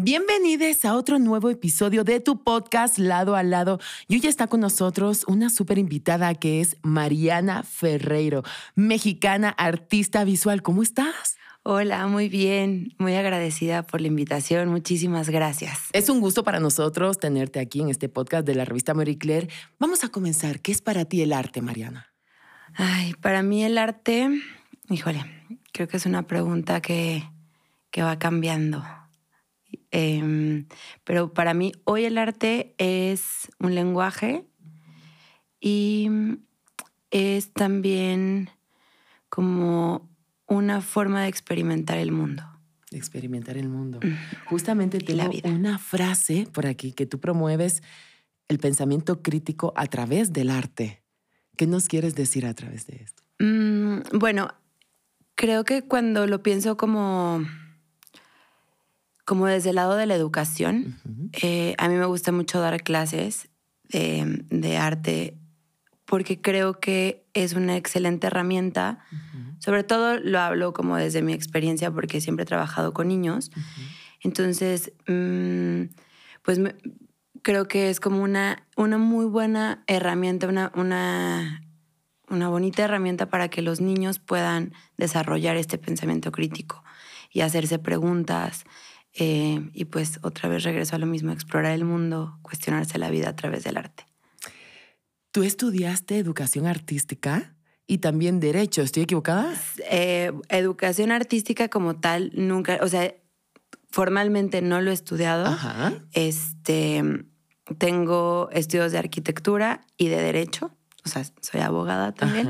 Bienvenidos a otro nuevo episodio de tu podcast Lado a Lado. Y hoy está con nosotros una súper invitada que es Mariana Ferreiro, mexicana artista visual. ¿Cómo estás? Hola, muy bien, muy agradecida por la invitación, muchísimas gracias. Es un gusto para nosotros tenerte aquí en este podcast de la revista Marie Claire. Vamos a comenzar. ¿Qué es para ti el arte, Mariana? Ay, para mí el arte, híjole, creo que es una pregunta que, que va cambiando Em, pero para mí hoy el arte es un lenguaje y es también como una forma de experimentar el mundo. Experimentar el mundo. Justamente tengo una frase por aquí que tú promueves el pensamiento crítico a través del arte. ¿Qué nos quieres decir a través de esto? Mm, bueno, creo que cuando lo pienso como como desde el lado de la educación, eh, a mí me gusta mucho dar clases de, arte porque creo que es una excelente herramienta. Sobre todo lo hablo como desde mi experiencia porque siempre he trabajado con niños. Entonces, mm, pues creo que es como una, una muy buena herramienta, una, una, una bonita herramienta para que los niños puedan desarrollar este pensamiento crítico y hacerse preguntas eh, y pues otra vez regreso a lo mismo, explorar el mundo, cuestionarse la vida a través del arte. ¿Tú estudiaste educación artística? y también derecho. ¿Estoy equivocada? Eh, educación artística como tal, nunca, o sea, formalmente no lo he estudiado. Este, tengo estudios de arquitectura y de derecho, o sea, soy abogada también,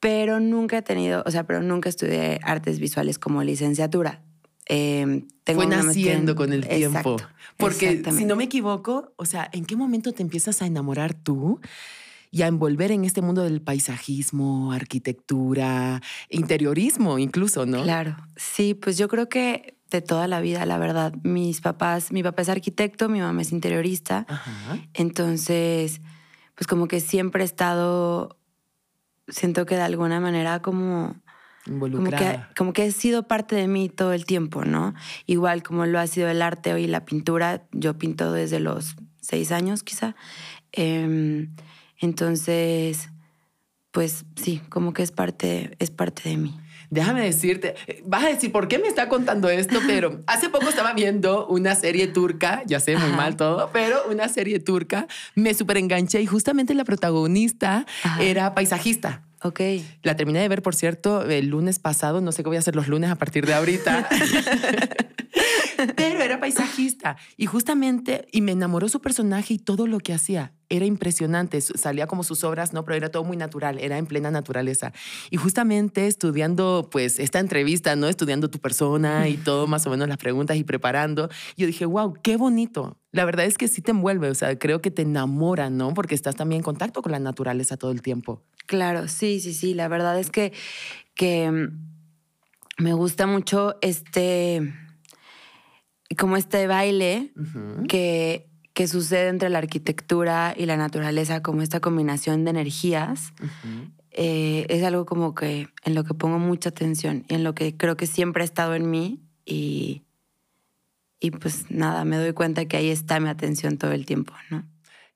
pero nunca he tenido, o sea, pero nunca estudié artes visuales como licenciatura. Eh, Fue naciendo con el tiempo. Porque si no me equivoco, o sea, ¿en qué momento te empiezas a enamorar tú? y a envolver en este mundo del paisajismo, arquitectura, interiorismo incluso, ¿no? Claro, sí, pues yo creo que de toda la vida, la verdad. Mis papás, mi papá es arquitecto, mi mamá es interiorista. Entonces, pues como que siempre he estado, siento que de alguna manera como involucrada. Como que, ha sido parte de mí todo el tiempo, ¿no? Igual como lo ha sido el arte hoy la pintura. Yo pinto desde los seis años, quizá. Em, entonces, pues sí, como que es parte, es parte de mí. Déjame decirte, vas a decir, ¿por qué me está contando esto? Pero hace poco estaba viendo una serie turca, ya sé, muy mal todo, pero una serie turca, me súper enganché y justamente la protagonista era paisajista. Ok. La terminé de ver, por cierto, el lunes pasado. No sé qué voy a hacer los lunes a partir de ahorita. Pero era paisajista y justamente, y me enamoró su personaje y todo lo que hacía. Era impresionante, salía como sus obras, ¿no? Pero era todo muy natural, era en plena naturaleza. Y justamente estudiando, pues, esta entrevista, ¿no? Estudiando tu persona y todo, más o menos las preguntas y preparando, yo dije, wow, qué bonito. La verdad es que sí te envuelve, o sea, creo que te enamora, ¿no? Porque estás también en contacto con la naturaleza todo el tiempo. Claro, sí, sí, sí. La verdad es que, que mm, me gusta mucho este, como este baile que, que sucede entre la arquitectura y la naturaleza, como esta combinación de energías. Eh, es algo como que en lo que pongo mucha atención y en lo que creo que siempre ha estado en mí y, y pues nada, me doy cuenta que ahí está mi atención todo el tiempo, ¿no?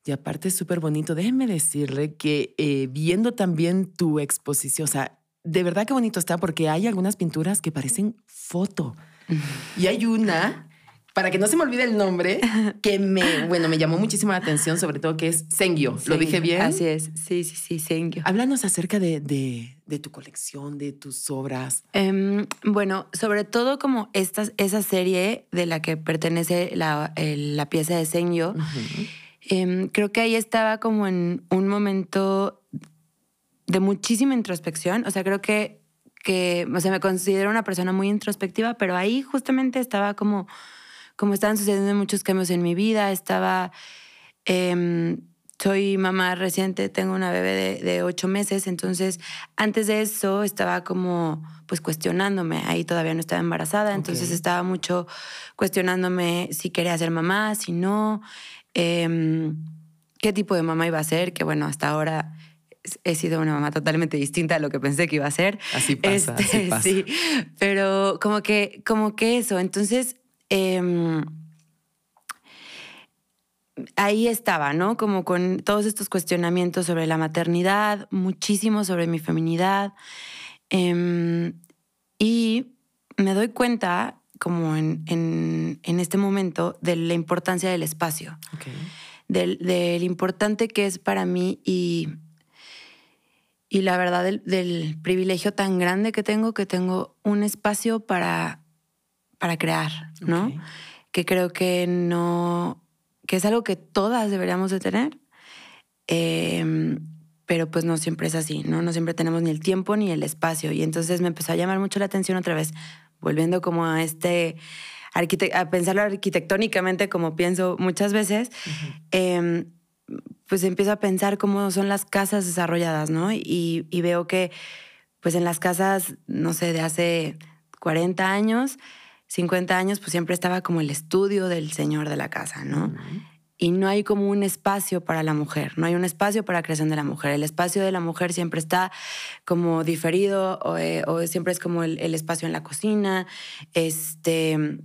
Y aparte es súper bonito. Déjenme decirle que eh, viendo también tu exposición, o sea, de verdad que bonito está porque hay algunas pinturas que parecen foto. Y hay una, para que no se me olvide el nombre, que me, bueno, me llamó muchísimo la atención, sobre todo que es Sengyo. ¿Lo dije bien? Así es, sí, sí, sí, Sengyo. Háblanos acerca de, de, tu colección, de tus obras. Em, bueno, sobre todo como esta, esa serie de la que pertenece la, la pieza de Sengyo. Em, creo que ahí estaba como en un momento de muchísima introspección. O sea, creo que, que o sea, me considero una persona muy introspectiva, pero ahí justamente estaba como, como estaban sucediendo muchos cambios en mi vida. Estaba, em, soy mamá reciente, tengo una bebé de, ocho meses, entonces antes de eso estaba como pues cuestionándome, ahí todavía no estaba embarazada, entonces estaba mucho cuestionándome si quería ser mamá, si no. Em, qué tipo de mamá iba a ser, que bueno, hasta ahora he sido una mamá totalmente distinta a lo que pensé que iba a ser. Así pasa, este, Sí, pero como que, como que eso. Entonces, em, ahí estaba, ¿no? Como con todos estos cuestionamientos sobre la maternidad, muchísimo sobre mi feminidad. Em, y me doy cuenta, como en, en, este momento, de la importancia del espacio. Del, del, importante que es para mí y, y la verdad del, privilegio tan grande que tengo, que tengo un espacio para, para crear, ¿no? Que creo que no, que es algo que todas deberíamos de tener. Em, pero pues no siempre es así, ¿no? No siempre tenemos ni el tiempo ni el espacio. Y entonces me empezó a llamar mucho la atención otra vez, volviendo como a este, a pensarlo arquitectónicamente como pienso muchas veces, em, pues empiezo a pensar cómo son las casas desarrolladas, ¿no? Y, veo que pues en las casas, no sé, de hace 40 años, 50 años, pues siempre estaba como el estudio del señor de la casa, ¿no? y no hay como un espacio para la mujer, no hay un espacio para la creación de la mujer. El espacio de la mujer siempre está como diferido o, eh, siempre es como el, espacio en la cocina, este,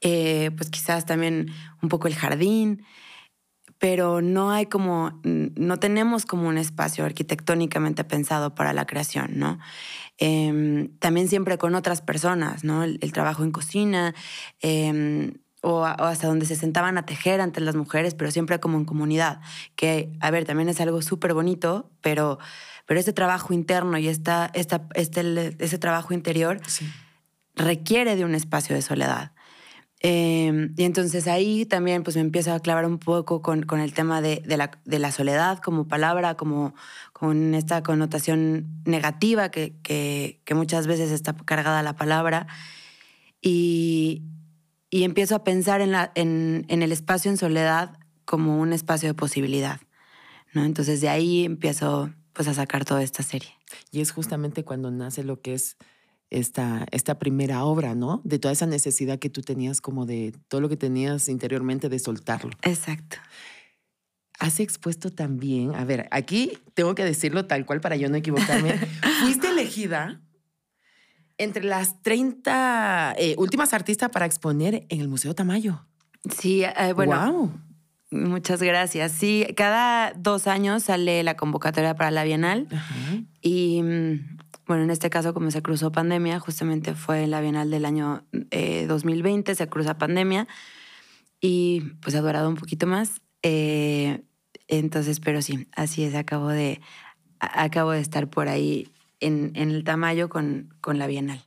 eh, pues quizás también un poco el jardín, pero no hay como, no tenemos como un espacio arquitectónicamente pensado para la creación, ¿no? Em, también siempre con otras personas, ¿no? El, trabajo en cocina. Em, o, hasta donde se sentaban a tejer ante las mujeres, pero siempre como en comunidad, que, a ver, también es algo súper bonito, pero, pero ese trabajo interno y esta, esta, este, ese trabajo interior requiere de un espacio de soledad. Em, y entonces ahí también pues me empiezo a clavar un poco con, con el tema de, de, la, de, la, soledad como palabra, como con esta connotación negativa que, que, que muchas veces está cargada la palabra. Y, y empiezo a pensar en, la, en, en, el espacio en soledad como un espacio de posibilidad. ¿no? Entonces de ahí empiezo pues a sacar toda esta serie. Y es justamente cuando nace lo que es esta, esta primera obra, ¿no? De toda esa necesidad que tú tenías como de todo lo que tenías interiormente de soltarlo. Exacto. Has expuesto también, a ver, aquí tengo que decirlo tal cual para yo no equivocarme. Fuiste elegida entre las 30 eh, últimas artistas para exponer en el Museo Tamayo. Sí, eh, bueno. Wow. Muchas gracias. Sí, cada dos años sale la convocatoria para la Bienal. Y mm, bueno, en este caso, como se cruzó pandemia, justamente fue la Bienal del año 2020, eh, se cruza pandemia. Y pues ha durado un poquito más. entonces, pero sí, así es, acabo de, acabo de estar por ahí en, el Tamayo con, con, la Bienal.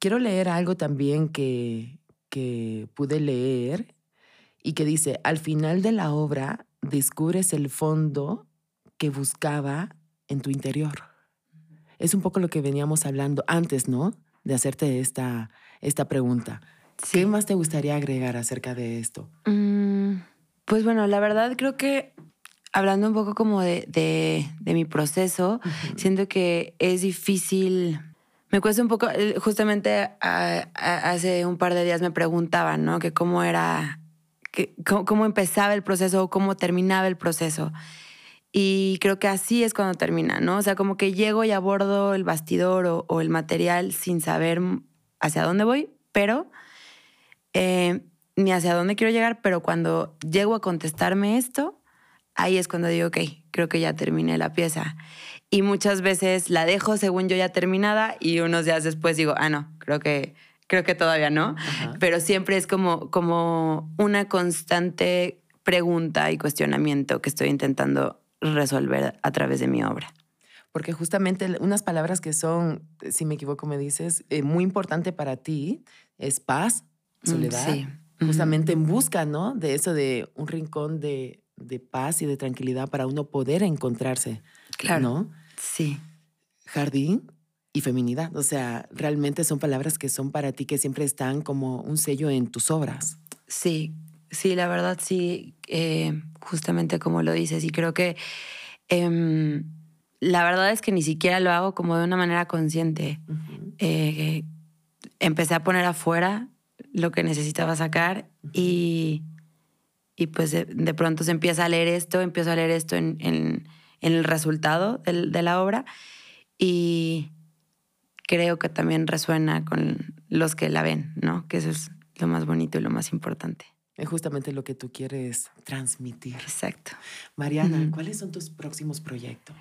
Quiero leer algo también que, que pude leer y que dice, al final de la obra descubres el fondo que buscaba en tu interior. Es un poco lo que veníamos hablando antes, ¿no? De hacerte esta, esta pregunta. ¿Qué más te gustaría agregar acerca de esto? Mm, pues bueno, la verdad creo que hablando un poco como de, de, mi proceso, siento que es difícil. Me cuesta un poco, eh, justamente hace un par de días me preguntaban, ¿no? Que cómo era, que, cómo, empezaba el proceso o cómo terminaba el proceso. Y creo que así es cuando termina, ¿no? O sea, como que llego y abordo el bastidor o, el material sin saber hacia dónde voy, pero eh, ni hacia dónde quiero llegar, pero cuando llego a contestarme esto, ahí es cuando digo, ok, creo que ya terminé la pieza. Y muchas veces la dejo según yo ya terminada y unos días después digo, ah, no, creo que, creo que todavía no. Pero siempre es como, como una constante pregunta y cuestionamiento que estoy intentando resolver a través de mi obra. Porque justamente unas palabras que son, si me equivoco me dices, eh, muy importante para ti es paz, mm, soledad. Sí. Justamente en busca, ¿no? De eso de un rincón de, de paz y de tranquilidad para uno poder encontrarse. Claro. ¿No? Sí. Jardín y feminidad. O sea, realmente son palabras que son para ti, que siempre están como un sello en tus obras. Sí, sí, la verdad sí, eh, justamente como lo dices. Y creo que em, la verdad es que ni siquiera lo hago como de una manera consciente. Eh, empecé a poner afuera lo que necesitaba sacar y y pues de, pronto se empieza a leer esto, empiezo a leer esto en, en, el resultado de la obra y creo que también resuena con los que la ven, ¿no? Que eso es lo más bonito y lo más importante. Es justamente lo que tú quieres transmitir. Exacto. Mariana, ¿cuáles son tus próximos proyectos?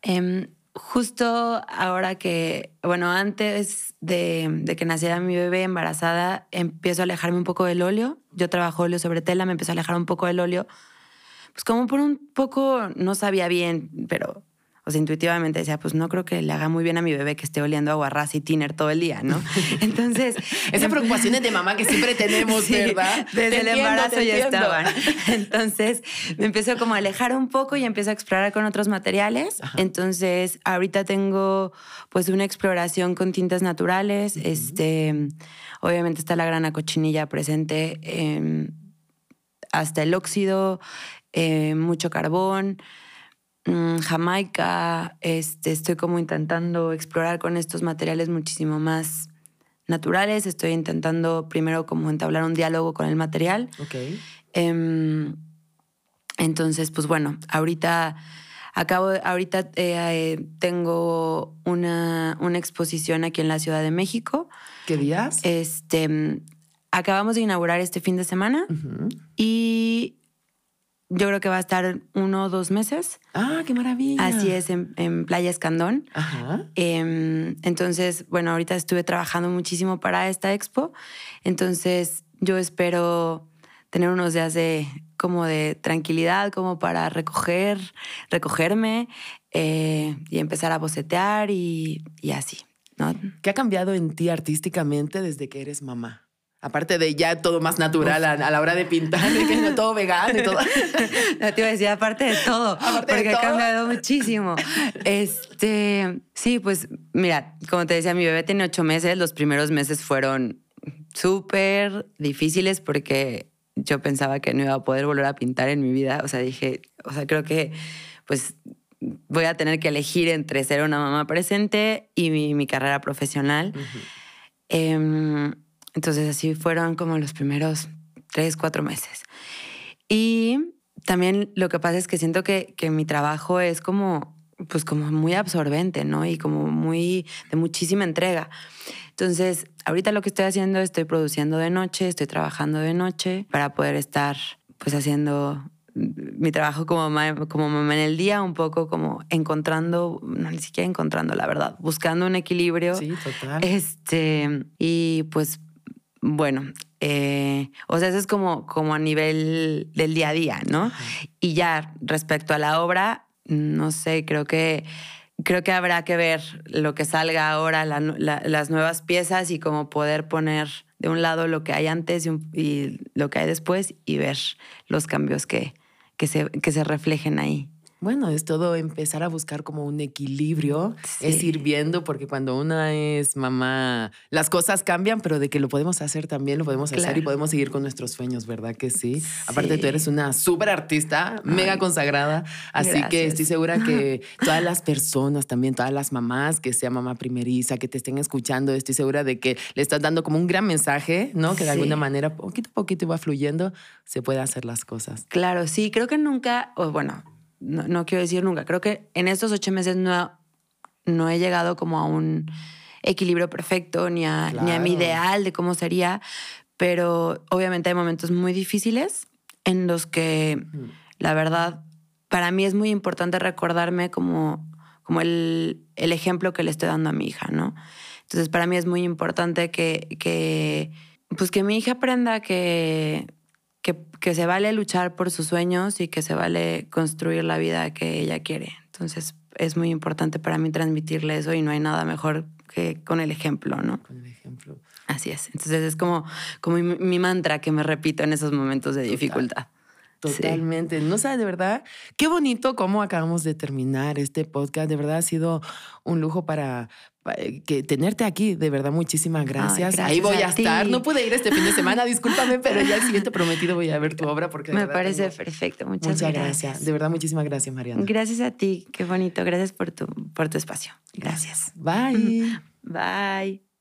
Em, justo ahora que, bueno, antes de, que naciera mi bebé embarazada, empiezo a alejarme un poco del óleo. Yo trabajo óleo sobre tela, me empiezo a alejar un poco del óleo. Pues como por un poco no sabía bien, pero o sea, intuitivamente decía, pues no creo que le haga muy bien a mi bebé que esté oliendo ras y tiner todo el día, ¿no? Entonces... Esas preocupaciones de mamá que siempre tenemos, ¿verdad? Desde el embarazo ya estaban. Entonces me empiezo como a alejar un poco y empiezo a explorar con otros materiales. Entonces ahorita tengo pues una exploración con tintas naturales. Este, obviamente está la grana cochinilla presente. hasta el óxido, eh, mucho carbón. Mm, Jamaica, este, estoy como intentando explorar con estos materiales muchísimo más naturales. Estoy intentando primero como entablar un diálogo con el material. Ok. Em, entonces, pues bueno, ahorita acabo, ahorita eh, tengo una, una, exposición aquí en la Ciudad de México. ¿Qué días? Este, acabamos de inaugurar este fin de semana y yo creo que va a estar uno o dos meses. Ah, qué maravilla. Así es, en, Playa Escandón. Ajá. Em, entonces, bueno, ahorita estuve trabajando muchísimo para esta expo. Entonces, yo espero tener unos días de como de tranquilidad, como para recoger, recogerme eh, y empezar a bocetear y, y así. ¿no? ¿Qué ha cambiado en ti artísticamente desde que eres mamá? Aparte de ya todo más natural a, la hora de pintar, que no todo vegano y todo. No te iba a decir, aparte de todo, porque ha cambiado muchísimo. Este, sí, pues mira, como te decía, mi bebé tiene ocho meses. Los primeros meses fueron súper difíciles porque yo pensaba que no iba a poder volver a pintar en mi vida. O sea, dije, o sea, creo que pues voy a tener que elegir entre ser una mamá presente y mi, carrera profesional. Entonces así fueron como los primeros tres, cuatro meses. Y también lo que pasa es que siento que, que mi trabajo es como, pues como muy absorbente, ¿no? Y como muy, de muchísima entrega. Entonces, ahorita lo que estoy haciendo, estoy produciendo de noche, estoy trabajando de noche para poder estar pues haciendo mi trabajo como mamá, como mamá en el día, un poco como encontrando, no ni siquiera encontrando la verdad, buscando un equilibrio. Sí, total. Este, y pues bueno, eh, o sea, eso es como, como a nivel del día a día, ¿no? Y ya respecto a la obra, no sé, creo que creo que habrá que ver lo que salga ahora, las nuevas piezas y cómo poder poner de un lado lo que hay antes y, lo que hay después y ver los cambios que, que, se, que se reflejen ahí. Bueno, es todo empezar a buscar como un equilibrio, es ir viendo, porque cuando una es mamá, las cosas cambian, pero de que lo podemos hacer también, lo podemos hacer y podemos seguir con nuestros sueños, ¿verdad que sí? Aparte, tú eres una súper artista, mega consagrada, así que estoy segura que todas las personas, también todas las mamás, que sea mamá primeriza, que te estén escuchando, estoy segura de que le estás dando como un gran mensaje, ¿no? Que de alguna manera, poquito a poquito va fluyendo, se puede hacer las cosas. Claro, sí, creo que nunca, o bueno, no, quiero decir nunca, creo que en estos ocho meses no, no he llegado como a un equilibrio perfecto ni a, ni a mi ideal de cómo sería, pero obviamente hay momentos muy difíciles en los que la verdad para mí es muy importante recordarme como, como el, el, ejemplo que le estoy dando a mi hija, ¿no? Entonces para mí es muy importante que, que pues que mi hija aprenda que que, se vale luchar por sus sueños y que se vale construir la vida que ella quiere. Entonces es muy importante para mí transmitirle eso y no hay nada mejor que con el ejemplo, ¿no? Con el ejemplo. Así es. Entonces es como, como mi, mantra que me repito en esos momentos de dificultad. Totalmente. No sabes, de verdad, qué bonito cómo acabamos de terminar este podcast. De verdad ha sido un lujo para, que tenerte aquí. De verdad, muchísimas gracias. Ahí voy a, estar. No pude ir este fin de semana, discúlpame, pero ya el siguiente prometido voy a ver tu obra porque me parece perfecto. Muchas, gracias. De verdad, muchísimas gracias, Mariana. Gracias a ti. Qué bonito. Gracias por tu, por tu espacio. Gracias. Bye. Bye.